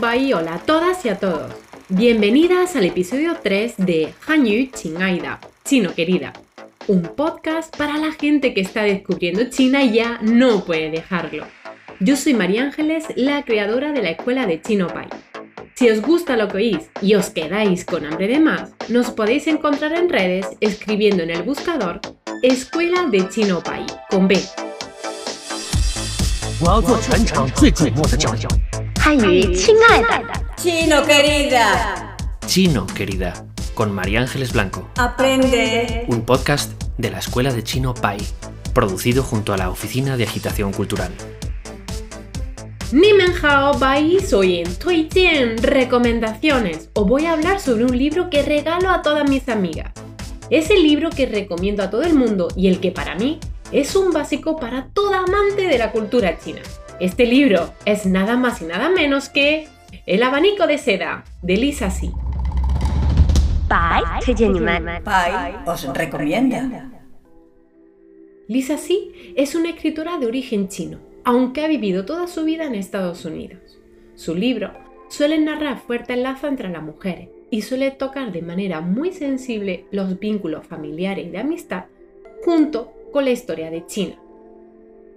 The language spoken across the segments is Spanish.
Bai, hola a todas y a todos. Bienvenidas al episodio 3 de Hanyu Chingaida, Chino Querida, un podcast para la gente que está descubriendo China y ya no puede dejarlo. Yo soy María Ángeles, la creadora de la escuela de Chino Pai. Si os gusta lo que oís y os quedáis con hambre de más, nos podéis encontrar en redes escribiendo en el buscador Escuela de Chino Pai con B. Chino querida. Chino, querida, con María Ángeles Blanco, Aprende. un podcast de la Escuela de Chino Pai, producido junto a la Oficina de Agitación Cultural. Ni men hao bai, soy en Tuijian Recomendaciones. Os voy a hablar sobre un libro que regalo a todas mis amigas. Es el libro que recomiendo a todo el mundo y el que para mí es un básico para toda amante de la cultura china. Este libro es nada más y nada menos que El abanico de seda de Lisa Si. Pai, Pai os recomienda. Lisa Si es una escritora de origen chino, aunque ha vivido toda su vida en Estados Unidos. Su libro suele narrar fuertes lazos entre las mujeres y suele tocar de manera muy sensible los vínculos familiares y de amistad junto con la historia de China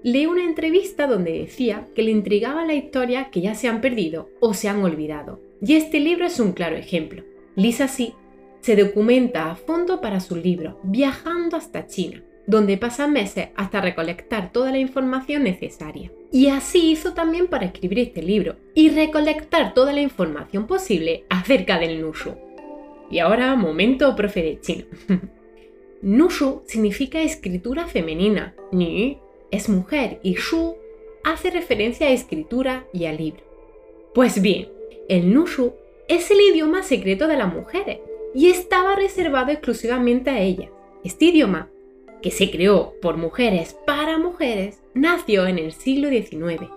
Leí una entrevista donde decía que le intrigaba la historia que ya se han perdido o se han olvidado. Y este libro es un claro ejemplo. Lisa Si se documenta a fondo para su libro, viajando hasta China, donde pasa meses hasta recolectar toda la información necesaria. Y así hizo también para escribir este libro y recolectar toda la información posible acerca del Nushu. Y ahora, momento profe de chino. Nushu significa escritura femenina, Ni es mujer y Shu hace referencia a escritura y a libro. Pues bien, el Nushu es el idioma secreto de las mujeres y estaba reservado exclusivamente a ellas. Este idioma, que se creó por mujeres para mujeres, nació en el siglo XIX.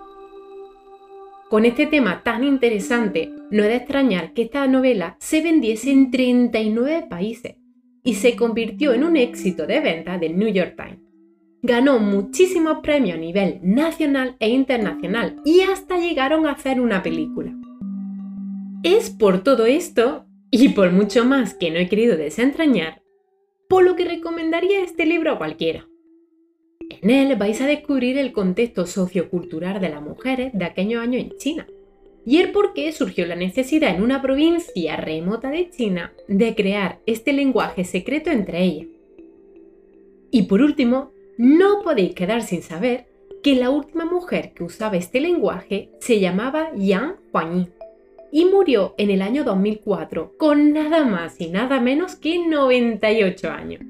Con este tema tan interesante, no es de extrañar que esta novela se vendiese en 39 países y se convirtió en un éxito de venta del New York Times. Ganó muchísimos premios a nivel nacional e internacional y hasta llegaron a hacer una película. Es por todo esto, y por mucho más que no he querido desentrañar, por lo que recomendaría este libro a cualquiera. En él vais a descubrir el contexto sociocultural de las mujeres de aquellos años en China y el por qué surgió la necesidad en una provincia remota de China de crear este lenguaje secreto entre ellas. Y por último, no podéis quedar sin saber que la última mujer que usaba este lenguaje se llamaba Yang Huanyi y murió en el año 2004 con nada más y nada menos que 98 años.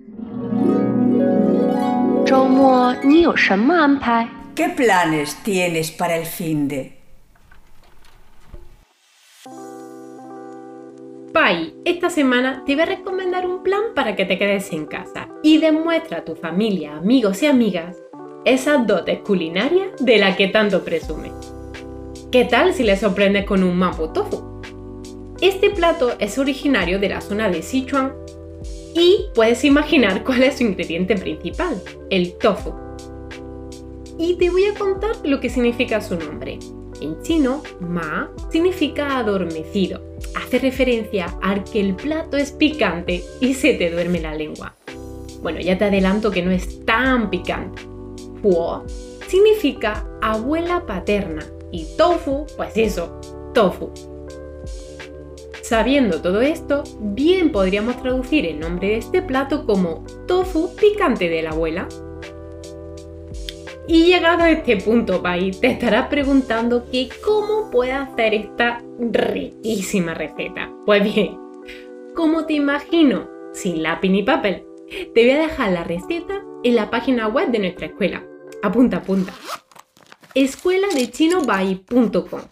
¿Qué planes tienes para el fin de? Pai, esta semana te voy a recomendar un plan para que te quedes en casa y demuestra a tu familia, amigos y amigas esas dotes culinarias de las que tanto presumes. ¿Qué tal si le sorprendes con un mapo tofu? Este plato es originario de la zona de Sichuan y puedes imaginar cuál es su ingrediente principal, el tofu. Y te voy a contar lo que significa su nombre. En chino, ma significa adormecido. Hace referencia a que el plato es picante y se te duerme la lengua. Bueno, ya te adelanto que no es tan picante. Huo significa abuela paterna y tofu, pues eso, tofu. Sabiendo todo esto, bien podríamos traducir el nombre de este plato como tofu picante de la abuela. Y llegado a este punto, Pai, te estarás preguntando que cómo puedo hacer esta riquísima receta. Pues bien, como te imagino, sin lápiz ni papel, te voy a dejar la receta en la página web de nuestra escuela. Apunta, apunta. escueladechinobai.com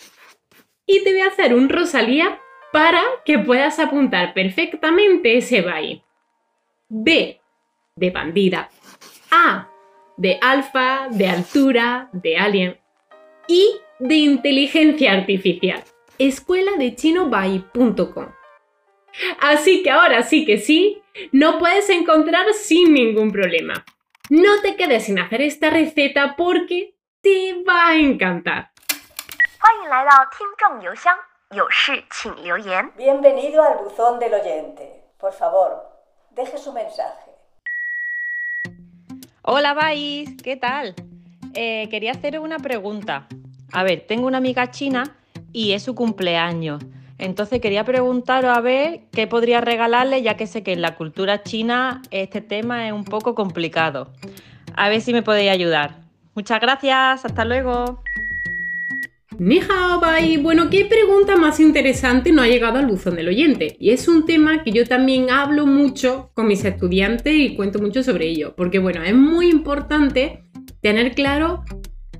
Y te voy a hacer un Rosalía para que puedas apuntar perfectamente ese bai. B de bandida. A de alfa, de altura, de alien y de inteligencia artificial. Escuela de chinobai.com. Así que ahora sí que sí, no puedes encontrar sin ningún problema. No te quedes sin hacer esta receta porque te va a encantar. Bienvenido al buzón del oyente. Por favor, deje su mensaje. Hola, Vais, ¿qué tal? Eh, quería hacer una pregunta. A ver, tengo una amiga china y es su cumpleaños. Entonces quería preguntaros a ver qué podría regalarle, ya que sé que en la cultura china este tema es un poco complicado. A ver si me podéis ayudar. Muchas gracias, hasta luego. Bai. Bueno, ¿qué pregunta más interesante no ha llegado al buzón del oyente? Y es un tema que yo también hablo mucho con mis estudiantes y cuento mucho sobre ello. Porque bueno, es muy importante tener claro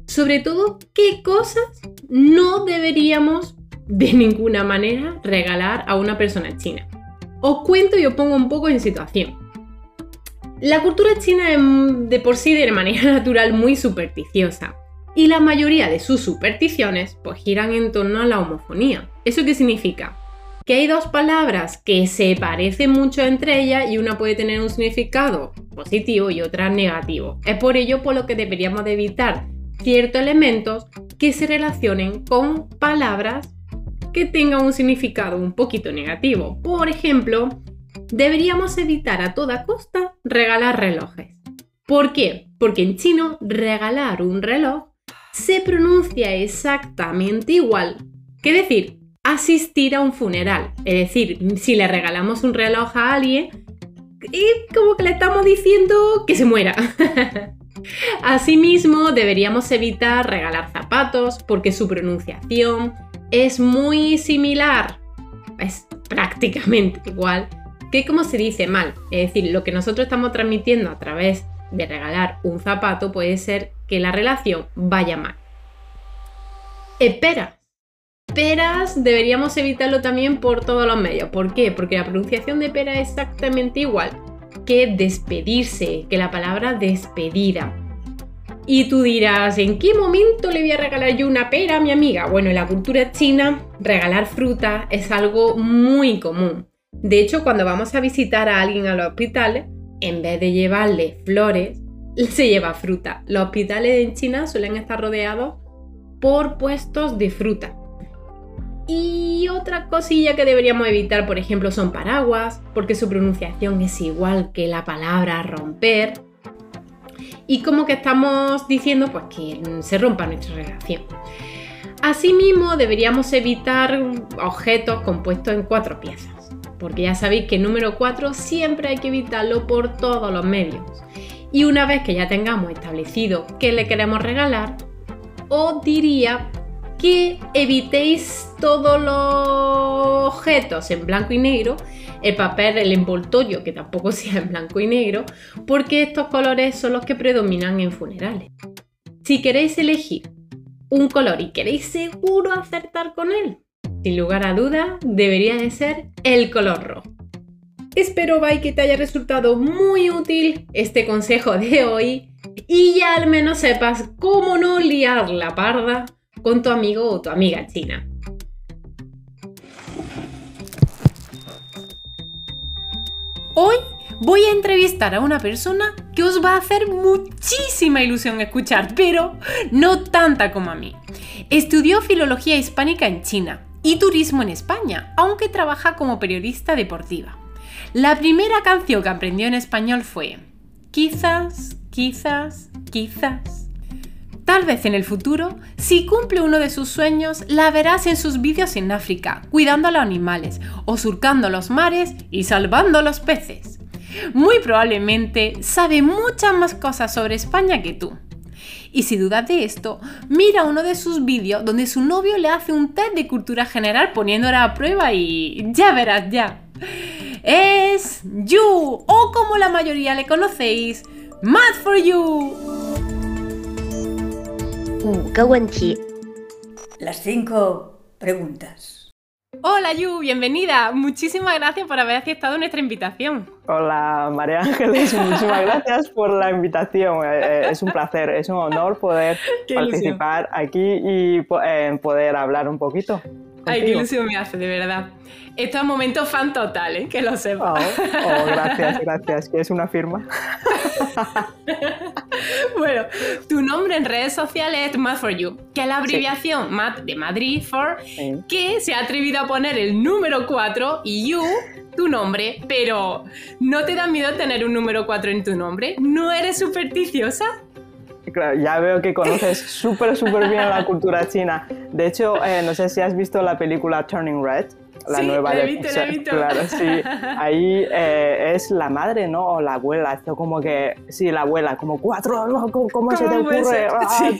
sobre todo qué cosas no deberíamos de ninguna manera regalar a una persona china. Os cuento y os pongo un poco en situación. La cultura china es de por sí de manera natural muy supersticiosa y la mayoría de sus supersticiones pues giran en torno a la homofonía. ¿Eso qué significa? Que hay dos palabras que se parecen mucho entre ellas y una puede tener un significado positivo y otra negativo. Es por ello por lo que deberíamos de evitar ciertos elementos que se relacionen con palabras que tengan un significado un poquito negativo. Por ejemplo, deberíamos evitar a toda costa regalar relojes. ¿Por qué? Porque en chino regalar un reloj se pronuncia exactamente igual que decir asistir a un funeral. Es decir, si le regalamos un reloj a alguien, es como que le estamos diciendo que se muera. Asimismo, deberíamos evitar regalar zapatos porque su pronunciación es muy similar, es prácticamente igual que como se dice mal. Es decir, lo que nosotros estamos transmitiendo a través regalar un zapato puede ser que la relación vaya mal. Espera. Peras deberíamos evitarlo también por todos los medios. ¿Por qué? Porque la pronunciación de pera es exactamente igual que despedirse, que la palabra despedida. Y tú dirás, ¿en qué momento le voy a regalar yo una pera a mi amiga? Bueno, en la cultura china, regalar fruta es algo muy común. De hecho, cuando vamos a visitar a alguien a los hospitales, en vez de llevarle flores, se lleva fruta. Los hospitales en China suelen estar rodeados por puestos de fruta. Y otra cosilla que deberíamos evitar, por ejemplo, son paraguas, porque su pronunciación es igual que la palabra romper. Y como que estamos diciendo pues que se rompa nuestra relación. Asimismo, deberíamos evitar objetos compuestos en cuatro piezas, porque ya sabéis que número 4 siempre hay que evitarlo por todos los medios. Y una vez que ya tengamos establecido qué le queremos regalar, os diría que evitéis todos los objetos en blanco y negro, el papel, el envoltorio, que tampoco sea en blanco y negro, porque estos colores son los que predominan en funerales. Si queréis elegir un color y queréis seguro acertar con él, sin lugar a duda, debería de ser el color rojo. Espero, Bai, que te haya resultado muy útil este consejo de hoy y ya al menos sepas cómo no liar la parda con tu amigo o tu amiga china. Hoy voy a entrevistar a una persona que os va a hacer muchísima ilusión escuchar, pero no tanta como a mí. Estudió filología hispánica en China y turismo en España, aunque trabaja como periodista deportiva. La primera canción que aprendió en español fue Quizás, quizás, quizás. Tal vez en el futuro, si cumple uno de sus sueños, la verás en sus vídeos en África, cuidando a los animales, o surcando los mares y salvando los peces. Muy probablemente sabe muchas más cosas sobre España que tú. Y si dudas de esto, mira uno de sus vídeos donde su novio le hace un test de cultura general poniéndola a prueba y ya verás ya. Es You, o como la mayoría le conocéis, Mad for You. 五个问题， Las cinco preguntas. Hola Yu, bienvenida. Muchísimas gracias por haber aceptado nuestra invitación. Hola María Ángeles, muchísimas gracias por la invitación. Eh, eh, Es un placer, es un honor poder Qué ilusión. participar aquí y po- poder hablar un poquito. Ay, qué ilusión me hace, de verdad. Esto es momento fan total, ¿eh? Que lo Oh, sepas. oh, gracias, gracias. Que es una firma. Bueno, tu nombre en redes sociales es Math for You, que es la abreviación Math de Madrid for, Sí. que se ha atrevido a poner el número 4 y You, tu nombre, pero ¿no te da miedo tener un número 4 en tu nombre? ¿No eres supersticiosa? Claro, ya veo que conoces súper, súper bien la cultura china. De hecho, eh, no sé si has visto la película Turning Red. La Sí, nueva la de visto, la visto. Claro, sí. Ahí eh, es la madre, ¿no? O la abuela. Esto como que, sí, la abuela, como cuatro, no, ¿cómo, cómo se te ¿Cómo puede ocurre? Ah, Sí.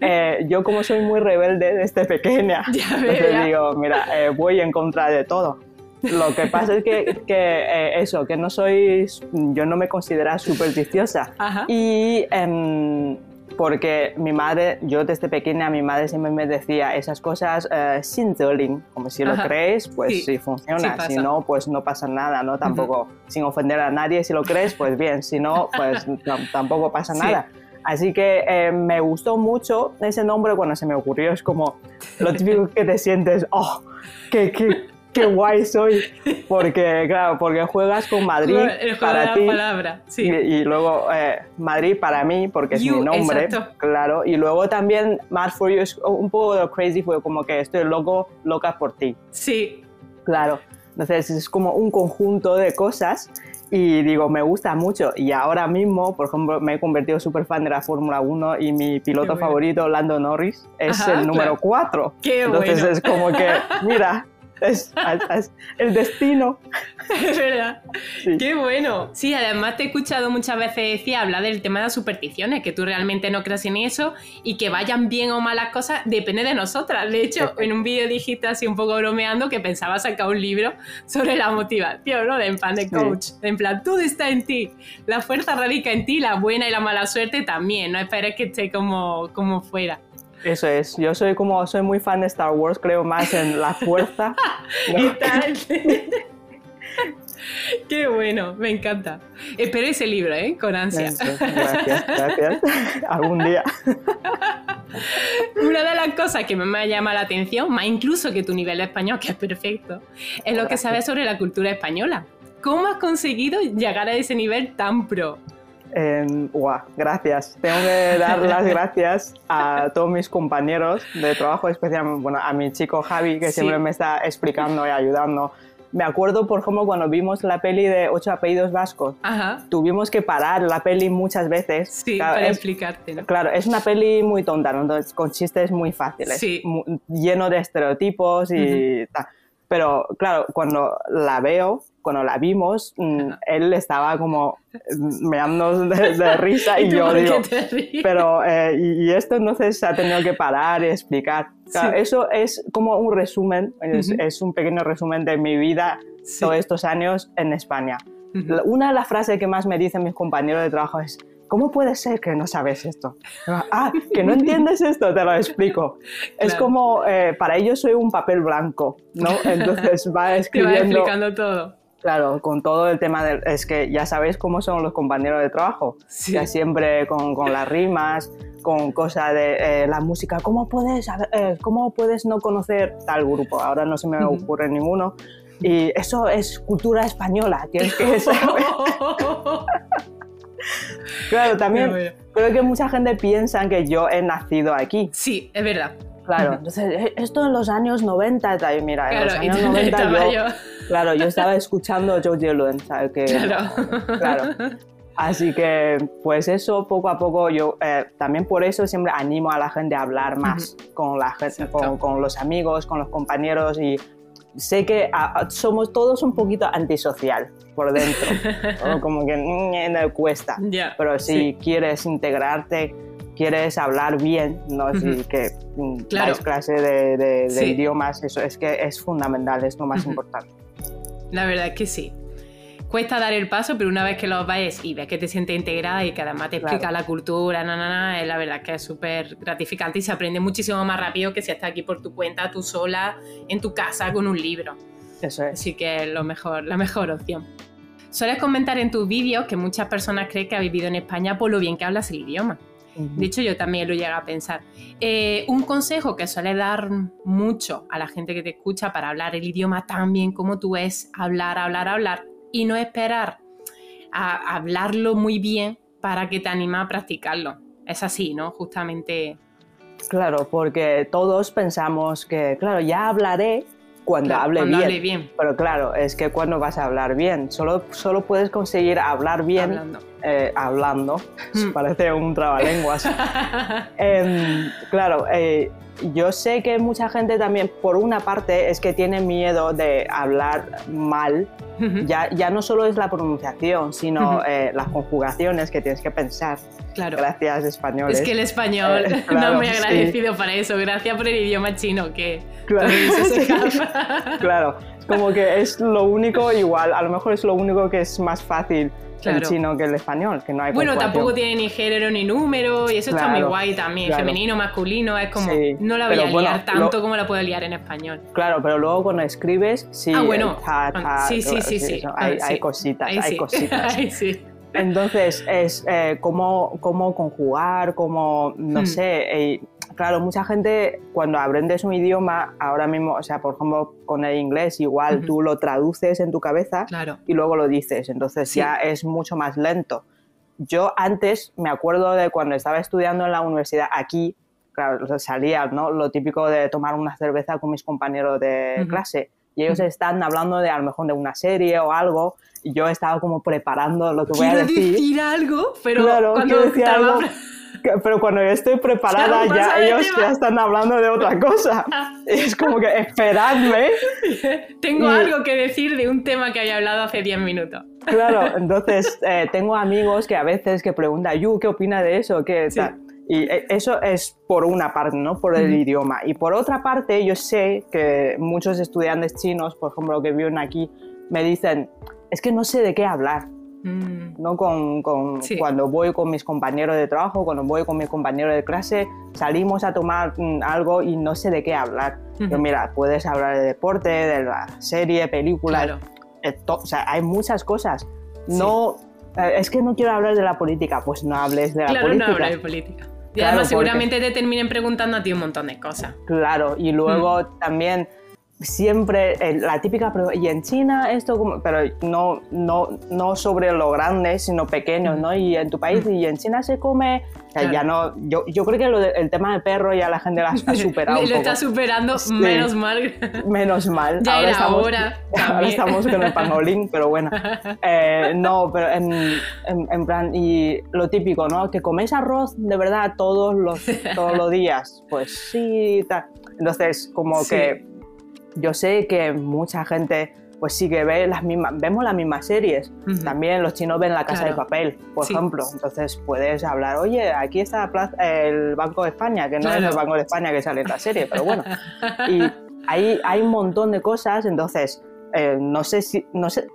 Eh, yo como soy muy rebelde desde pequeña, Ya entonces digo, mira, eh, voy en contra de todo. Lo que pasa es que, que, eh, eso, que no soy, yo no me considero supersticiosa. Ajá. Y em, porque mi madre, yo desde pequeña, mi madre siempre me decía esas cosas eh, sin zerling, como si lo crees, pues Sí, sí, funciona, sí si no, pues no pasa nada, ¿no? Tampoco, sin ofender a nadie, si lo crees, pues bien, si no, pues tam- tampoco pasa Sí. nada. Así que eh, me gustó mucho ese nombre cuando se me ocurrió, es como lo típico que te sientes, oh, qué, qué, qué guay soy, porque claro, porque juegas con Madrid El juego de para la ti. palabra, sí. Y, y luego eh, Madrid para mí, porque es You, mi nombre, exacto. claro. Y luego también Mad for You es un poco de crazy, fue como que estoy loco, loca por ti, Sí, claro. Entonces es como un conjunto de cosas y digo, me gusta mucho. Y ahora mismo, por ejemplo, me he convertido súper fan de la Fórmula 1 y mi piloto bueno. favorito, Lando Norris, es Ajá, el número claro. 4. Qué Entonces bueno. es como que, mira, es, es el destino. es verdad. Sí. Qué bueno. Sí, además te he escuchado muchas veces decir hablar del tema de las supersticiones, que tú realmente no crees en eso y que vayan bien o mal las cosas depende de nosotras. De hecho, en un vídeo dijiste así un poco bromeando que pensaba sacar un libro sobre la motivación, ¿no? De en plan de Sí. coach. En plan, todo está en ti. La fuerza radica en ti, la buena y la mala suerte también. No esperes que esté como, como fuera. Eso es, yo soy como, soy muy fan de Star Wars, creo más en la fuerza. ¿no? ¿Qué tal? Qué bueno, me encanta. Espero ese libro, ¿eh? Con ansia. Gracias, gracias. Algún día. Una de las cosas que más me llama la atención, más incluso que tu nivel de español, que es perfecto, es lo que sabes sobre la cultura española. ¿Cómo has conseguido llegar a ese nivel tan pro? Eh, guau, gracias. Tengo que dar las gracias a todos mis compañeros de trabajo, especialmente bueno, a mi chico Javi, que Sí. siempre me está explicando y ayudando. Me acuerdo, por ejemplo, cuando vimos la peli de Ocho apellidos vascos, Ajá. tuvimos que parar la peli muchas veces. Sí, Claro, para es- explicarte, ¿no? Claro, es una peli muy tonta, ¿no? Entonces, con chistes muy fáciles, Sí. mu- lleno de estereotipos y tal. Pero claro, cuando la veo, cuando la vimos, mm, él estaba como meando de, de risa y, tú yo digo, pero eh, y, y esto entonces se ha tenido que parar y explicar. Claro, Sí. Eso es como un resumen, es, Ujú. es un pequeño resumen de mi vida Sí. todos estos años en España. Ujú. La- Una de las frases que más me dicen mis compañeros de trabajo es, ¿cómo puede ser que no sabes esto? Ah, que no entiendes esto, te lo explico. Es Claro. como, eh, para ellos soy un papel blanco, ¿no? Entonces va Te va escribiendo, explicando todo. claro, con todo el tema del... Es que ya sabéis cómo son los compañeros de trabajo, Sí. ya siempre con, con las rimas, con cosas de eh, la música, ¿cómo puedes, eh, ¿cómo puedes no conocer tal grupo? Ahora no se me ocurre ninguno. Y eso es cultura española, tienes que saber. Claro, también bueno. creo que mucha gente piensa que yo he nacido aquí. Sí, es verdad. Claro, entonces eh, esto en los años 90, tal, y mira, en Claro, los y años tú- 90 estaba yo, yo. claro, yo estaba escuchando Joe Dillon, ¿sabes? Que, Claro. claro. Así que, pues eso, poco a poco, yo eh, también por eso siempre animo a la gente a hablar más con la gente, con, con los amigos, con los compañeros y sé que a- somos todos un poquito antisocial por dentro, ¿no? como que mm, me cuesta. Pero si sí. quieres integrarte, quieres hablar bien, no si que mm, Claro. de, de- de Sí. idiomas, eso es que es fundamental, es lo más importante. La verdad es que sí. Cuesta dar el paso, pero una vez que lo ves y ves que te sientes integrada y que además te explica Claro. la cultura, na, na, na, es la verdad que es súper gratificante y se aprende muchísimo más rápido que si estás aquí por tu cuenta, tú sola, en tu casa, con un libro. Eso es. Así que es lo mejor, la mejor opción. Sueles comentar en tus vídeos que muchas personas creen que has vivido en España por lo bien que hablas el idioma. De hecho, yo también lo llego a pensar. Eh, un consejo que suele dar mucho a la gente que te escucha para hablar el idioma tan bien como tú es hablar, hablar, hablar y no esperar a hablarlo muy bien para que te anima a practicarlo. Es así, ¿no? Justamente. Claro, porque todos pensamos que, claro, ya hablaré cuando claro, hable cuando bien. hable bien. Pero claro, es que cuando vas a hablar bien, solo, solo puedes conseguir hablar bien Hablando. eh, hablando. Mm. Parece un trabalenguas. Em, claro, eh, yo sé que mucha gente también, por una parte, es que tiene miedo de hablar mal. Ya, ya no solo es la pronunciación, sino Ujú. eh, las conjugaciones que tienes que pensar. claro. Gracias, españoles. Es que el español, Eh, claro, no me he sí. agradecido para eso. Gracias por el idioma chino, que Claro. Claro, es como que es lo único igual, a lo mejor es lo único que es más fácil el chino que el español, que no hay Bueno, tampoco tiene ni género ni número y eso está muy guay también. claro. Femenino, masculino, es como, Sí, no la voy a bueno, liar tanto lo- como la puedo liar en español. Claro, pero luego cuando escribes, sí, Ah, bueno, el ta, ta, sí, sí, sí, sí. Hay, cositas, Ahí hay cositas. Ahí sí. Entonces, es eh, cómo, cómo conjugar, cómo, no Hmm. sé, eh, claro, mucha gente cuando aprendes un idioma, ahora mismo, o sea, por ejemplo, con el inglés, igual Ujú. tú lo traduces en tu cabeza Claro. y luego lo dices, entonces Sí. ya es mucho más lento. Yo antes me acuerdo de cuando estaba estudiando en la universidad aquí, claro, salía, ¿no? Lo típico de tomar una cerveza con mis compañeros de Ujú. clase y ellos están hablando de a lo mejor de una serie o algo y yo estaba como preparando lo que voy a Quiero decir. decir algo, pero Claro, cuando quiero decir estaba- algo, pero cuando yo estoy preparada ya ellos ya están hablando de otra cosa. es como que esperadme. Tengo Y- algo que decir de un tema que había hablado hace 10 minutos. Claro, entonces eh, tengo amigos que a veces que preguntan, Yu, ¿qué opina de eso? ¿Qué Sí. tal?". Y eh, eso es por una parte, ¿no? Por el Ujú. idioma. Y por otra parte, yo sé que muchos estudiantes chinos, por ejemplo, que viven aquí, me dicen, es que no sé de qué hablar. Mm, ¿no? Con, con- Sí. Cuando voy con mis compañeros de trabajo, cuando voy con mis compañeros de clase, salimos a tomar mm, algo y no sé de qué hablar. Yo, Ujú. mira, puedes hablar de deporte, de la serie, películas, Claro. o sea, hay muchas cosas. No, eh, es que no quiero hablar de la política, pues no hables de la Claro, no política. habla de política. Y Claro, además porque- seguramente te terminen preguntando a ti un montón de cosas. Claro, y luego Mm. también siempre eh, la típica pregunta, y en China esto, como? pero no, no, no sobre lo grande, sino pequeños, Mm. ¿no? Y en tu país, Mm. y en China se come, o sea, Claro. ya no, yo, yo creo que lo de- el tema del perro ya la gente lo ha superado Lo está superando, Sí. menos mal. Menos mal. Ya era estamos, hora Ahora estamos con el pangolín, pero bueno. Eh, no, pero en, en- en plan, y lo típico, ¿no? Que coméis arroz de verdad todos los, todos los días. Pues sí, tal. Entonces, como Sí. que yo sé que mucha gente, pues sí que ve las mismas, vemos las mismas series. Ujú. También los chinos ven la casa Claro. de papel, por Sí. ejemplo. Entonces puedes hablar, oye, aquí está la plaza- el Banco de España, que no Claro. es el Banco de España que sale en la serie, pero bueno. Y hay, hay un montón de cosas, entonces eh, no sé si, no sé,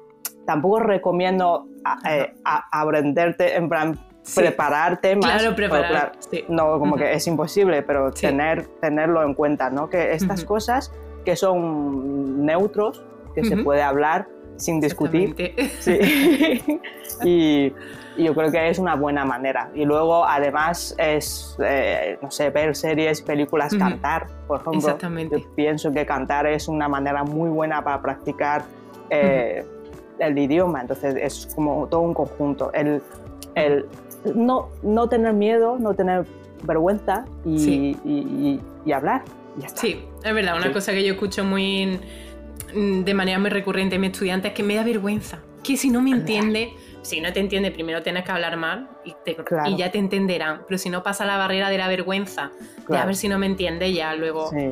tampoco recomiendo a- eh, a- aprenderte, en plan, Sí. prepararte más. Claro, preparar. claro, sí. no, como Ujú. que es imposible, pero Sí. tener, tenerlo en cuenta, ¿no? Que estas Ujú. cosas que son neutros, que se puede hablar sin discutir. Sí. y, y yo creo que es una buena manera. Y luego, además, es, eh, no sé, ver series, películas, cantar, por ejemplo. Exactamente. Yo pienso que cantar es una manera muy buena para practicar eh, el idioma. Entonces, es como todo un conjunto. El, el no, no tener miedo, no tener vergüenza y, Sí. y, y- y hablar. Ya está. Sí, es verdad, una Sí. cosa que yo escucho muy mm, de manera muy recurrente en mis estudiantes es que me da vergüenza. Que si no me entiende, si no te entiende, primero tienes que hablar mal y, te- Claro. y ya te entenderán. Pero si no pasa la barrera de la vergüenza, de a ver si no me entiende, ya luego Sí.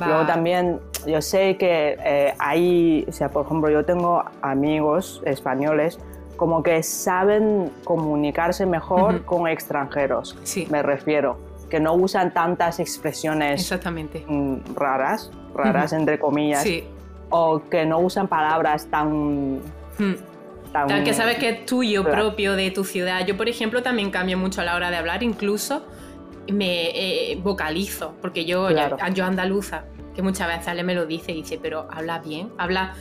va- Luego también yo sé que eh, hay, o sea, por ejemplo, yo tengo amigos españoles como que saben comunicarse mejor con extranjeros, Sí, me refiero, que no usan tantas expresiones exactamente. mm, raras, raras entre comillas, Sí. o que no usan palabras tan... Mm. tan Tal que sabes que es tuyo, propio de tu ciudad. Yo, por ejemplo, también cambio mucho a la hora de hablar, incluso me eh, vocalizo, porque yo, Claro. yo, yo andaluza, que muchas veces Ale me lo dice y dice, pero habla bien, habla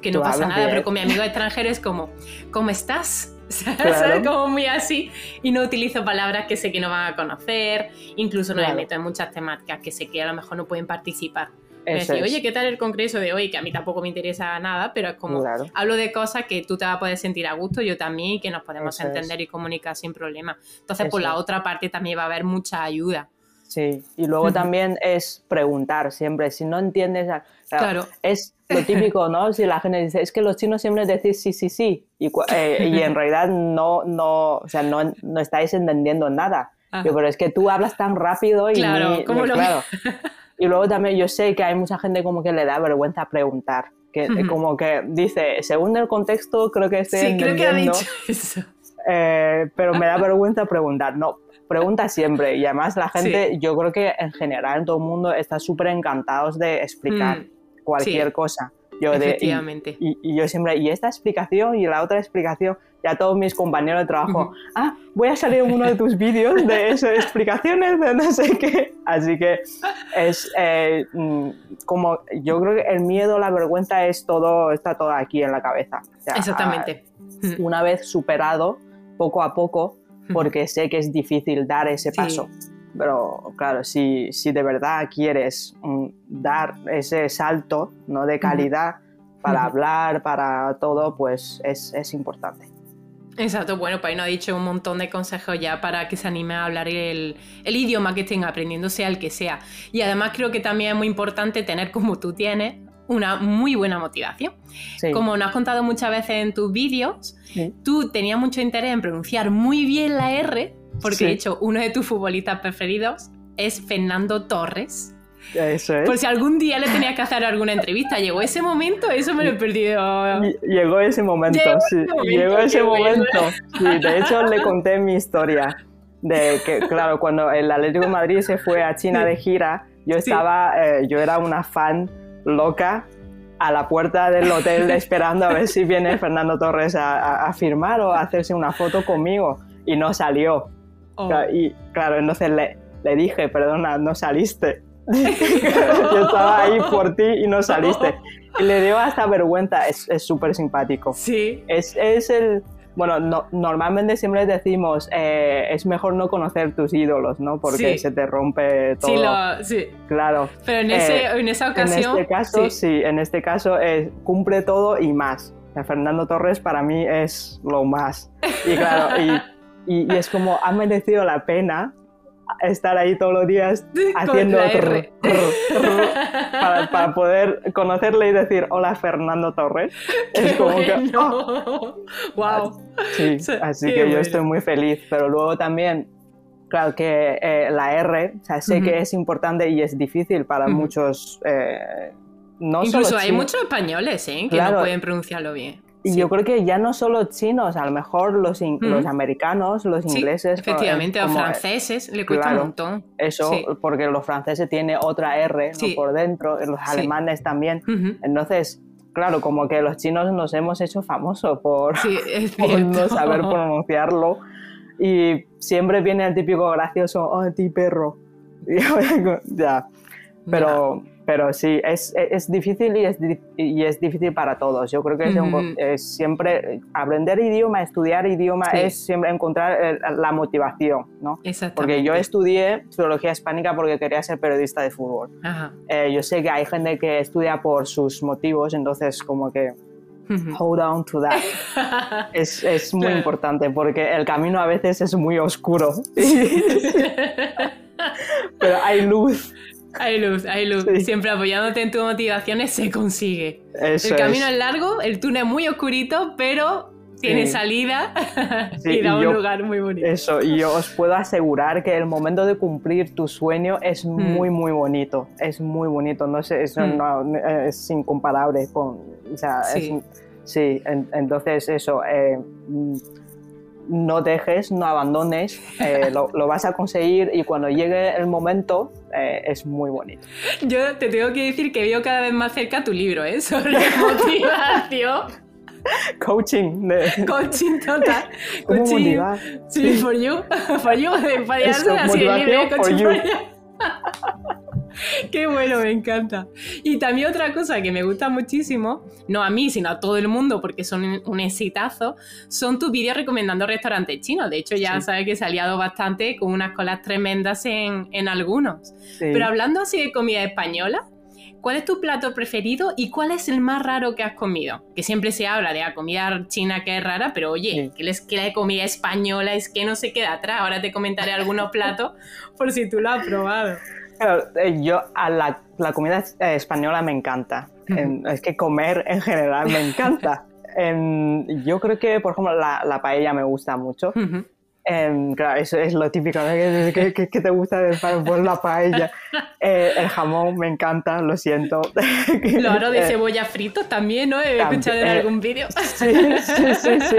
que no Tú pasa nada, bien. pero con mi amigo extranjero es como, ¿cómo estás? Claro. Como muy así. Y no utilizo palabras que sé que no van a conocer. Incluso no Claro. me meto en muchas temáticas que sé que a lo mejor no pueden participar. Me decís, es. oye, ¿qué tal el congreso de hoy? Que a mí tampoco me interesa nada, pero es como Claro. hablo de cosas que tú te vas a poder sentir a gusto, yo también, y que nos podemos Eso es. entender y comunicar sin problema. Entonces, Eso por la es. otra parte también va a haber mucha ayuda. Sí, y luego también es preguntar siempre, si no entiendes, a- Claro. es lo típico, ¿no? Si la gente dice, es que los chinos siempre decís sí, sí, sí, y, eh, y en realidad no, no, o sea, no, no estáis entendiendo nada. Yo, pero es que tú hablas tan rápido y Claro, ni- ¿cómo ni- lo- claro. Y luego también yo sé que hay mucha gente como que le da vergüenza preguntar, que Ujú. como que dice, según el contexto creo que estoy Sí, creo que ha entendiendo, dicho eso. eh, pero me da vergüenza preguntar. No, pregunta siempre. Y además la gente, yo creo que en general todo el mundo está súper encantados de explicar Mm, cualquier sí. cosa. Yo de, y, Efectivamente. y- y yo siempre, y esta explicación y la otra explicación, ya todos mis compañeros de trabajo, ah, voy a salir en uno de tus vídeos de esas explicaciones de no sé qué. Así que es eh, mm, como, yo creo que el miedo, la vergüenza es todo, está todo aquí en la cabeza. O sea, Exactamente. Mm, una vez superado, poco a poco, porque sé que es difícil dar ese Sí. paso. Pero claro, si, si de verdad quieres mm, dar ese salto ¿no? de calidad para hablar, para todo, pues es, es importante. Exacto, bueno, pues nos ha dicho un montón de consejos ya para que se anime a hablar el, el idioma que estén aprendiendo, sea el que sea. Y además creo que también es muy importante tener, como tú tienes, una muy buena motivación. Sí, Como nos has contado muchas veces en tus vídeos, Sí. tú tenías mucho interés en pronunciar muy bien la R, porque Sí. de hecho uno de tus futbolistas preferidos es Fernando Torres. eso es. Por si algún día le tenías que hacer alguna entrevista, llegó ese momento, eso me lo he perdido. Llegó ese momento, Llegó sí. ese momento, llegó ese bueno. momento. Sí, de hecho, le conté mi historia. De que, claro, cuando el Atlético de Madrid se fue a China de gira, yo estaba, eh, yo era una fan loca a la puerta del hotel esperando a ver si viene Fernando Torres a, a- firmar o a hacerse una foto conmigo. Y no salió. Oh. Y claro, entonces le, le dije, perdona, no saliste. Yo estaba ahí por ti y no saliste. Y le dio hasta vergüenza, es es súper simpático. Sí, Es, es el... Bueno, no- normalmente siempre decimos, eh, es mejor no conocer tus ídolos, ¿no? Porque Sí. se te rompe todo. sí, lo, sí. Claro. Pero en, ese, Eh, en esa En ocasión. este caso, sí. sí, en este caso eh, cumple todo y más. Sea, Fernando Torres para mí es lo más. Y claro, y, y- y es como ha merecido la pena estar ahí todos los días haciendo para, para poder conocerle y decir hola Fernando Torres. Es Qué como que wow. Sí, Sí, así qué que yo estoy muy feliz, pero luego también, claro que eh, la R, o sea, sé que es importante y es difícil para muchos, eh, no Incluso solo hay muchos españoles ¿eh? que Claro. no pueden pronunciarlo bien. Y Sí. yo creo que ya no solo chinos, a lo mejor los, Ujú. los americanos, los Sí, ingleses, efectivamente, a los franceses le cuesta claro. un montón. Eso, Sí. porque los franceses tienen otra R ¿no? Por dentro, los alemanes también. Entonces, claro, como que los chinos nos hemos hecho famosos por, por no saber pronunciarlo. Y siempre viene el típico gracioso, oh, ti perro. Ya. Pero, pero sí, es, es difícil y es, y es difícil para todos. Yo creo que es, un- Ujú. es siempre aprender idioma, estudiar idioma, Sí. es siempre encontrar el- la motivación, ¿no? Exactamente. Porque yo estudié filología hispánica porque quería ser periodista de fútbol. Ajá. Eh, yo sé que hay gente que estudia por sus motivos, entonces como que hold on to that. Es, es muy Claro. importante porque el camino a veces es muy oscuro, pero hay luz. Hay luz, hay luz. Sí. Siempre apoyándote en tus motivaciones se consigue. Eso el camino es. es largo, el túnel es muy oscurito, pero tiene Sí. salida Sí, y da un yo- lugar muy bonito. Eso, y yo os puedo asegurar que el momento de cumplir tu sueño es muy, muy bonito. Es muy bonito, no sé, eso Mm. no, es incomparable con. O sea, Sí. es- sí, en- entonces eso. eh, no dejes, no abandones, eh, lo, lo vas a conseguir y cuando llegue el momento eh, es muy bonito. Yo te tengo que decir que veo cada vez más cerca tu libro, ¿eh? Sobre motivación, Coaching de coaching total. Coaching. Sí, for you, for you, de Eso, fallarse así el libro de motivación for coaching you. for you. Qué bueno, me encanta. Y también otra cosa que me gusta muchísimo, no a mí, sino a todo el mundo, porque son un exitazo, son tus vídeos recomendando restaurantes chinos. De hecho, ya sabes que se ha liado bastante con unas colas tremendas en, en algunos. Sí. Pero hablando así de comida española, ¿cuál es tu plato preferido y cuál es el más raro que has comido? Que siempre se habla de la comida china que es rara, pero oye, Sí. que, les, que la comida española es que no se queda atrás. Ahora te comentaré algunos platos por si tú lo has probado. Eh, yo a la, la comida eh, española me encanta. En- es que comer en general me encanta. En- yo creo que, por ejemplo, la, la paella me gusta mucho. En- claro, eso es lo típico, ¿no? ¿Qué, qué- qué- qué te gusta de pan? Pues la paella. Eh, el jamón me encanta, lo siento. Los aros de Eh, cebolla fritos también, ¿no? He escuchado en eh, algún vídeo. Sí, sí, sí, sí.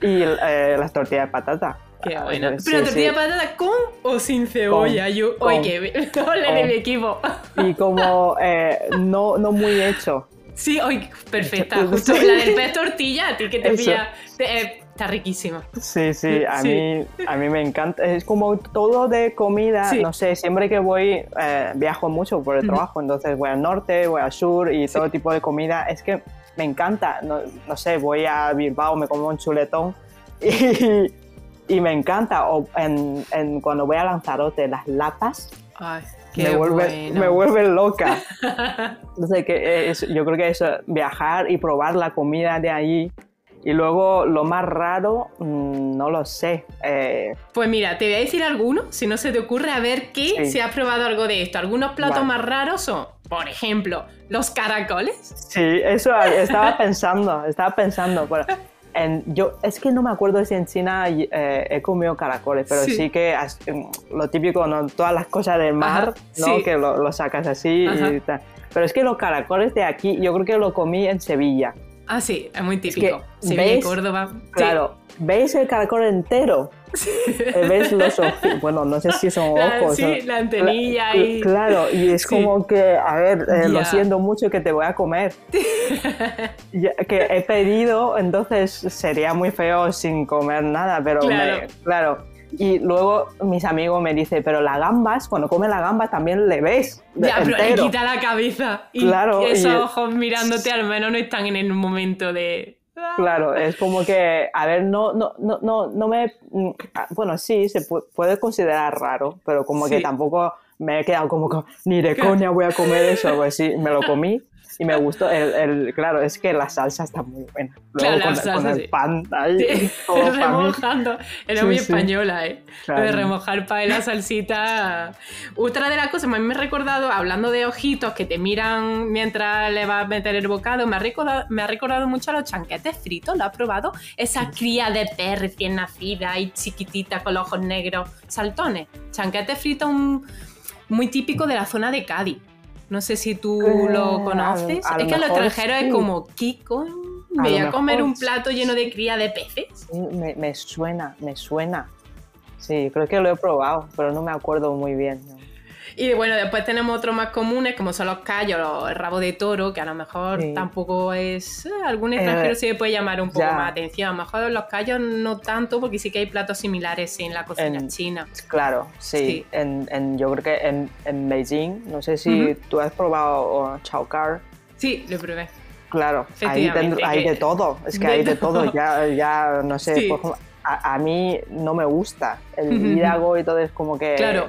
Y eh, las tortillas de patata. Qué Ah, bueno. sí, Pero sí. tortilla de patata con o sin cebolla. Con, Yo, con, oye, que ole de mi equipo. Y como eh, no, no muy hecho. Sí, oye, perfecta. Sí. Justo la del pez tortilla, a ti que te Eso. pilla. te- eh, está riquísima. Sí, sí, a, Sí. Mí, a mí me encanta. Es como todo de comida, Sí. no sé, siempre que voy, eh, viajo mucho por el trabajo, entonces voy al norte, voy al sur y todo tipo de comida. Es que me encanta. No, no sé, voy a Bilbao, me como un chuletón y, y me encanta. O en, en- cuando voy a Lanzarote, las lapas Ay, me, vuelve, me vuelven loca. Entonces, que es- yo creo que eso, viajar y probar la comida de allí. Y luego lo más raro, mm, no lo sé. Eh, Pues mira, te voy a decir algunos, si no se te ocurre, a ver qué Sí. si has probado algo de esto. Algunos platos Vale. más raros son, por ejemplo, los caracoles. sí, eso estaba pensando, estaba pensando. pero en- yo, es que no me acuerdo si en China eh, he comido caracoles, pero Sí. sí, que as- mm, lo típico, ¿no? todas las cosas del mar, Ajá, ¿no? sí. que lo, lo sacas así Ajá. y tal. Pero es que los caracoles de aquí, yo creo que lo comí en Sevilla. Ah, sí, es muy que, típico. Sevilla y. Córdoba. Sí. Claro, ¿veis el caracol entero? Eh, ¿Ves los ojos? Bueno, no sé si son La- ojos. sí, la antenilla y- Claro, y es Sí. como que, a ver, eh, lo siento mucho que te voy a comer. Ya que he pedido, entonces sería muy feo sin comer nada, pero Claro. me- claro. Y luego mis amigos me dicen, pero las gambas, cuando come la gamba también le ves Ya, pero le entero. quita la cabeza. Y Claro, esos y- ojos mirándote al menos no están en el momento de. Claro, es como que, a ver, no, no, no, no, no me, mm, ah, bueno, sí, se pu- puede considerar raro, pero como Sí. que tampoco me he quedado como, que, ni de coña voy a comer eso, pues sí, me lo comí y me gustó, el, el- claro, es que la salsa está muy buena, luego Claro, la con, salsa, con el sí. pan ahí, Sí, todo remojando. Era Sí, muy española, ¿eh? Lo de Claro. remojar para la salsita. Otra de las cosas, me he recordado, hablando de ojitos que te miran mientras le vas a meter el bocado, me ha recordado, me ha recordado mucho a los chanquetes fritos. ¿Lo has probado? Esa cría de pez recién nacida y chiquitita con los ojos negros, saltones. Chanquetes fritos un- muy típico de la zona de Cádiz. No sé si tú Eh, lo conoces. a lo es que a extranjeros sí. es como. A Me voy lo a comer mejor un plato lleno de cría de peces. Me, me suena, me suena. Sí, creo que lo he probado, pero no me acuerdo muy bien. ¿no? Y bueno, después tenemos otros más comunes, como son los callos, los- el rabo de toro, que a lo mejor Sí. tampoco es. eh, algún extranjero Eh, sí le puede llamar un poco ya. más atención. A lo mejor los callos no tanto, porque sí que hay platos similares en la cocina En- china. Claro, sí. Sí. En, en- yo creo que en, en Beijing, no sé si Ujú. tú has probado oh, chao car. Sí, lo probé. Claro, ahí ten- hay de todo. Es que de hay de todo. todo. Ya, ya no sé, Sí. por ejemplo, a, a mí no me gusta el hígago y todo es como que. Claro.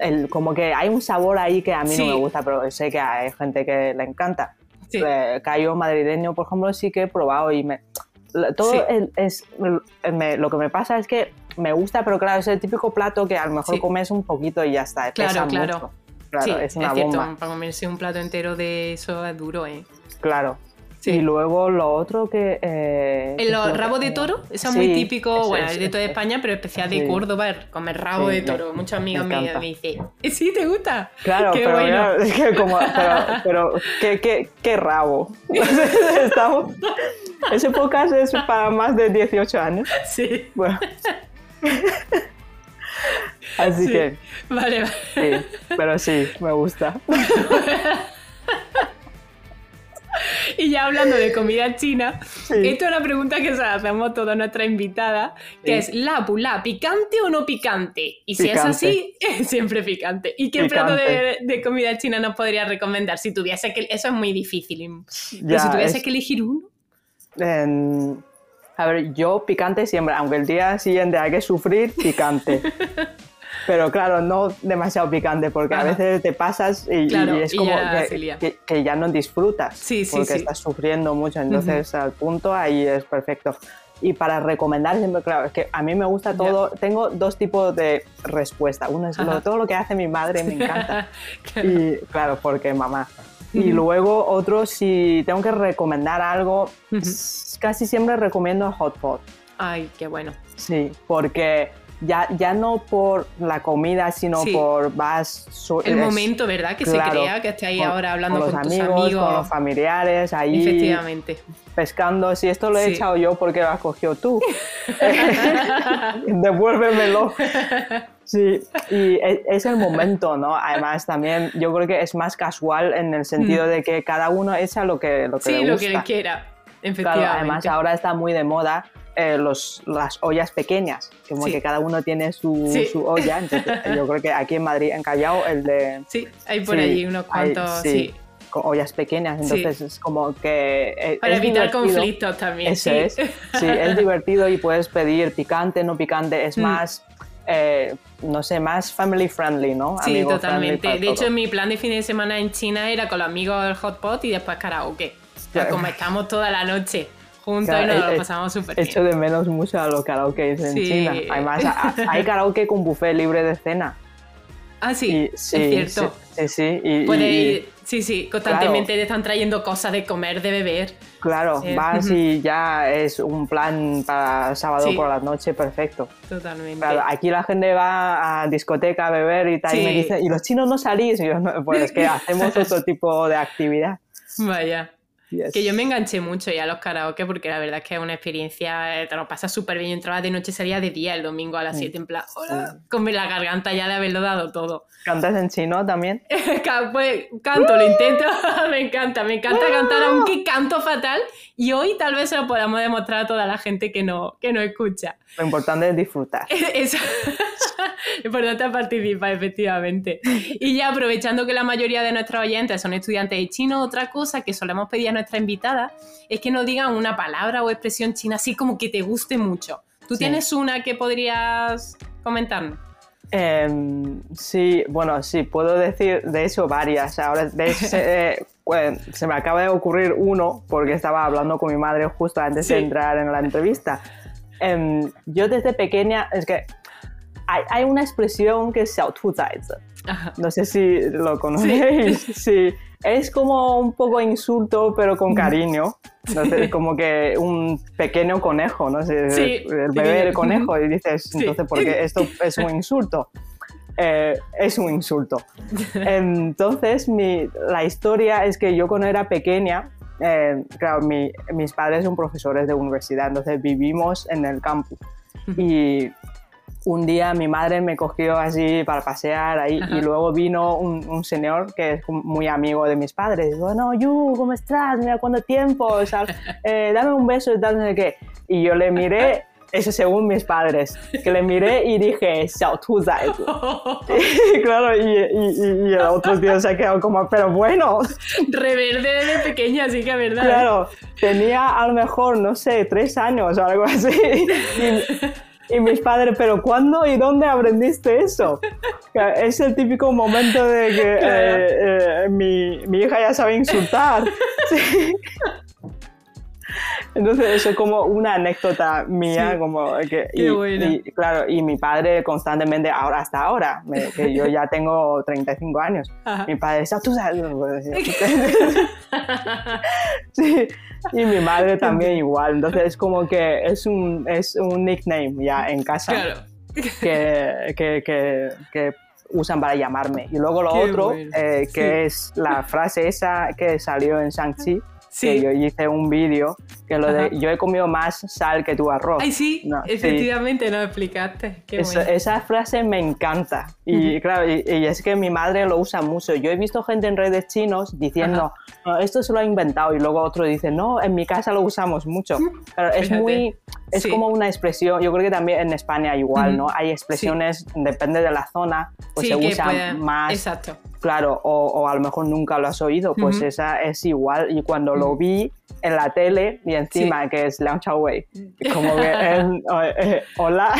El- como que hay un sabor ahí que a mí Sí. no me gusta, pero sé que hay gente que le encanta. Sí. Eh, callo madrileño, por ejemplo, sí que he probado y me. Todo Sí. el- es, me- lo que me pasa es que me gusta, pero claro, es el típico plato que a lo mejor comes un poquito y ya está. Claro, claro. mucho. Claro, sí, es una cierto, bomba. para comerse un plato entero de eso es duro, ¿eh? Claro. Sí. Y luego lo otro que... eh, El que lo- creo rabo que- de toro, eso es Sí, muy típico, bueno, es- de toda es- España, pero especial de sí. Córdoba, comer rabo de toro. Muchos amigos me me, dicen, "¿Eh, ¿sí te gusta? Claro, Qué pero, bueno. es que como, pero, pero ¿qué, qué, qué rabo. Estamos, ese podcast es para más de 18 años. Sí, Bueno. Así Sí. que, vale, vale. sí, pero sí, me gusta. Y ya hablando de comida china, Sí. esto es una pregunta que se hacemos toda nuestra invitada, que Sí. es ¿la pula picante o no picante? Y si es así, siempre picante. ¿Y qué plato de, comida china nos podrías recomendar si tuviese que... Eso es muy difícil. Pero Ya, si tuviese es- que elegir uno... A ver, yo picante siempre, aunque el día siguiente hay que sufrir, picante. Pero claro, no demasiado picante, porque a veces te pasas y, es y como ya que, ya no disfrutas, Sí, sí, porque sí. estás sufriendo mucho. Entonces, al punto ahí es perfecto. Y para recomendar siempre, claro, es que a mí me gusta todo. Tengo dos tipos de respuesta. Uno es lo- todo lo que hace mi madre, me encanta. Claro. Y claro, porque mamá. Y luego otro, si tengo que recomendar algo, s- casi siempre recomiendo hot pot. Ay, qué bueno. Sí, porque ya, ya no por la comida, sino Sí. por vas... su- El es- momento, ¿verdad? Que claro, se crea, que esté ahí con- ahora hablando con, los tus amigos, amigos. con los familiares, ahí Efectivamente. pescando. Si esto lo he Sí. echado yo, porque lo has cogido tú? Devuélvemelo. Sí, y e- es el momento, ¿no? Además, también yo creo que es más casual en el sentido de que cada uno echa lo que, lo que Mm. Sí, le lo gusta. que le quiera. Claro, Efectivamente. además ahora está muy de moda eh, los, las ollas pequeñas, como Sí. que cada uno tiene su, Sí. su olla. Entonces, yo creo que aquí en Madrid, en Callao, el de Sí, hay por Sí, allí unos cuantos. sí, sí. con ollas pequeñas, entonces es como que... eh, Para es evitar divertido. conflictos también. Eso sí. es. Sí, es divertido y puedes pedir picante, no picante, es Mm. más, eh, no sé, más family friendly, ¿no? Sí, Amigo totalmente. De hecho, mi plan de fin de semana en China era con los amigos del hot pot y después karaoke. O sea, como estamos toda la noche juntos Claro, y nos he- lo he- pasamos súper Echo bien. de menos mucho a los karaoke en Sí. China. Además, hay karaoke con buffet libre de cena. Ah, sí, Y- es cierto. Sí, sí. sí, y- Puede y- ir, sí, sí, constantemente te están trayendo cosas de comer, de beber. Claro, Eh, vas y ya es un plan para sábado Sí. por la noche perfecto. Totalmente. Claro, aquí la gente va a discoteca a beber y tal, y me Sí. dice, ¿y los chinos no salís? Y yo, "No, pues es que hacemos otro tipo de actividad. Vaya. Yes. Que yo me enganché mucho ya a los karaoke porque la verdad es que es una experiencia, eh, te lo pasas súper bien. Yo entraba de noche, salía de día el domingo a las 7 en plan, hola, con la garganta ya de haberlo dado todo. ¿Cantas en chino también? Pues, canto, lo intento, me encanta, me encanta cantar, aunque canto fatal. Y hoy tal vez se lo podamos demostrar a toda la gente que no, que no escucha. Lo importante es disfrutar. Eso. Lo importante es participar, efectivamente. Y ya aprovechando que la mayoría de nuestros oyentes son estudiantes de chino, otra cosa que solemos pedir a nuestra invitada es que nos digan una palabra o expresión china así como que te guste mucho. ¿Tú Sí. tienes una que podrías comentarnos? Eh, sí, bueno, sí, puedo decir de eso varias. Ahora, de ese, eh, bueno, se me acaba de ocurrir uno porque estaba hablando con mi madre justo antes sí. de entrar en la entrevista. Eh, yo desde pequeña, es que hay, hay una expresión que es Xiao No sé si lo conocéis. Sí. sí. Es como un poco insulto, pero con cariño. Entonces, como que un pequeño conejo, ¿no? sé Sí, el bebé del conejo. Y dices, Sí. entonces, porque esto es un insulto. Eh, es un insulto. Entonces, mi- la historia es que yo cuando era pequeña, eh, claro, mi- mis padres son profesores de universidad, entonces vivimos en el campus. Y un día mi madre me cogió así para pasear ahí Ajá. y luego vino un, un señor que es muy amigo de mis padres. Bueno, Yu, ¿cómo estás? Mira cuánto tiempo, o sea, eh, dame un beso y tal, no sé qué. Y yo le miré, eso según mis padres, que le miré y dije, "Xiao tu zai". Y claro, y, y, y- y el otro tío se ha quedado como, pero bueno, Reverde desde pequeña, así que verdad. Claro, tenía a lo mejor, no sé, tres años o algo así. Y, y mis padres, ¿pero cuándo y dónde aprendiste eso? Es el típico momento de que Claro. eh, eh, mi, mi hija ya sabe insultar. Sí. Entonces eso es como una anécdota mía, Sí. como que... Qué y, buena. y, claro, y mi padre constantemente, ahora hasta ahora, me- que yo ya tengo 35 años, Ajá. mi padre, "Ah, tú sabes", Sí, y mi madre también igual. Entonces es como que es un, es un nickname ya en casa Claro. que, que, que, que usan para llamarme. Y luego lo Qué otro, bueno. eh, que Sí. es la frase esa que salió en Shang-Chi, Sí. que yo hice un vídeo que lo de Ajá. yo he comido más sal que tu arroz. Ay, sí, No, sí. efectivamente, lo explicaste. Qué bueno. esa frase me encanta. Y claro, y, y es que mi madre lo usa mucho. Yo he visto gente en redes chinos diciendo, "No, esto se lo ha inventado. Y luego otro dice, no, en mi casa lo usamos mucho. Claro, es Fíjate. muy. Es Sí. como una expresión. Yo creo que también en España igual. ¿no? Hay expresiones, depende de la zona, pues Sí, se usan más. Exacto. Claro, o, o a lo mejor nunca lo has oído, pues esa es igual. Y cuando lo vi en la tele y encima que es Liang Wei, como que él, eh, hola,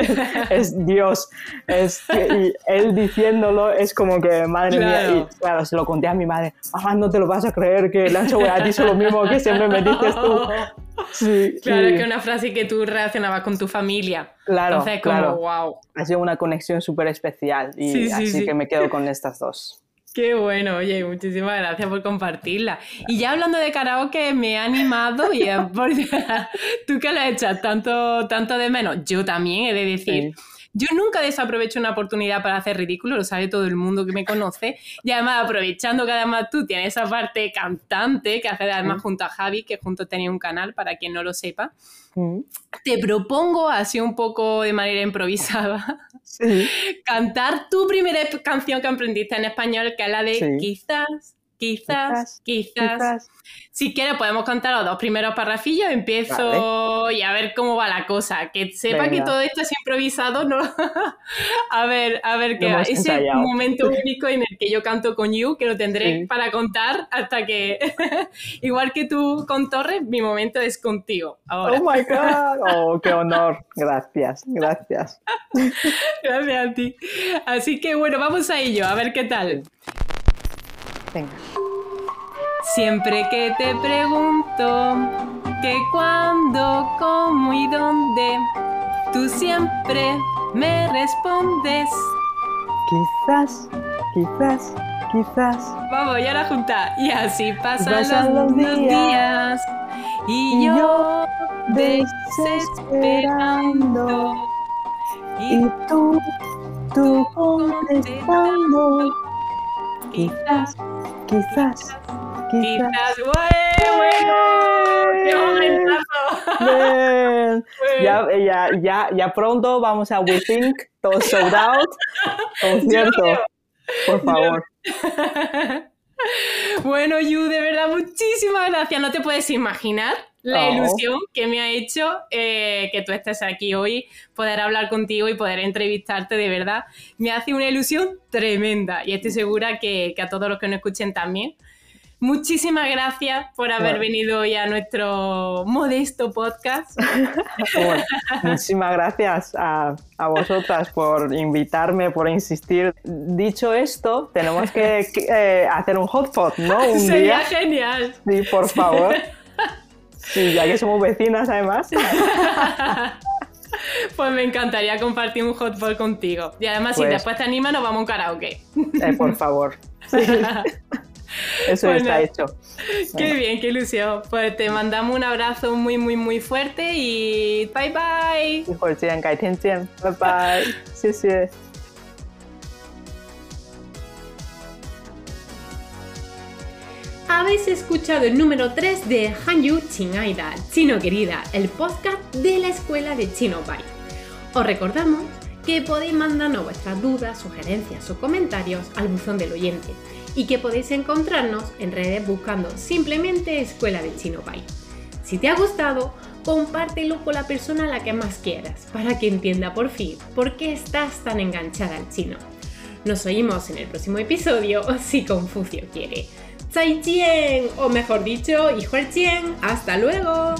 es Dios. Es, y él diciéndolo es como que, madre mía, Claro. y claro, se lo conté a mi madre, mamá, no te lo vas a creer que Liang Wei ha dicho lo mismo que siempre me dices tú. Sí, Claro, y- que una frase que tú relacionabas con tu familia. Claro, Entonces, como, claro. wow. ha sido una conexión súper especial y Sí, sí, así sí. que me quedo con estas dos. Qué bueno, oye, muchísimas gracias por compartirla. Y ya hablando de karaoke, me ha animado y por- tú que lo echas tanto, tanto de menos, yo también he de decir. Yo nunca desaprovecho una oportunidad para hacer ridículo, lo sabe todo el mundo que me conoce. Y además, aprovechando que además tú tienes esa parte cantante que hace además junto a Javi, que juntos tenía un canal, para quien no lo sepa, Mm. te propongo, así un poco de manera improvisada, Sí. cantar tu primera canción que aprendiste en español, que es la de Sí. quizás, quizás, Quizás. Si quieres podemos cantar los dos primeros parrafillos, empiezo y a ver cómo va la cosa. Que sepa que todo esto es improvisado, ¿no? a ver, a ver qué va. Ese ensayado. momento único en el que yo canto con You, que lo tendré Sí. para contar hasta que, igual que tú con Torres, mi momento es contigo. Ahora. Oh my God. Oh, qué honor. Gracias, gracias. Gracias a ti. Así que bueno, vamos a ello, a ver qué tal. Venga. Siempre que te pregunto que cuándo, cómo y dónde, tú siempre me respondes. Quizás, quizás, quizás. Vamos, ya la junta. Y así pasan, Pasan los, días. días. Y, Y yo yo desesperando. Y Y tú, tú contestando. quizás, Quizás, quizás. quizás. ¡Ué, bueno! ¡Qué Ya, ya, ya, ya pronto vamos a We Think, todo sold out. Concierto. Por favor. Bueno, Yu, de verdad, muchísimas gracias. No te puedes imaginar la Oh. ilusión que me ha hecho eh, que tú estés aquí hoy, poder hablar contigo y poder entrevistarte, de verdad. Me hace una ilusión tremenda y estoy segura que, que a todos los que nos escuchen también. Muchísimas gracias por haber Bueno. venido hoy a nuestro modesto podcast. Bueno, muchísimas gracias a, a vosotras por invitarme, por insistir. Dicho esto, tenemos que, eh, hacer un hotpot, ¿no? Un Sería día. genial. Sí, por favor. Sí, ya que somos vecinas además. Pues me encantaría compartir un hotball contigo. Y además, si Pues- después te animas, nos vamos a un karaoke. Eh, por favor. Sí, eso Bueno. está hecho. Qué bien, qué ilusión. Pues te mandamos un abrazo muy, muy, muy fuerte y bye bye. 一会 Habéis escuchado el número 3 de Hanyu Chinaida, Chino Querida, el podcast de la Escuela de Chino Pai. Os recordamos que podéis mandarnos vuestras dudas, sugerencias o comentarios al buzón del oyente y que podéis encontrarnos en redes buscando simplemente Escuela de Chino Pai. Si te ha gustado, compártelo con la persona a la que más quieras para que entienda por fin por qué estás tan enganchada al chino. Nos oímos en el próximo episodio si Confucio quiere. 再见, o mejor dicho, 一会儿见, hasta luego.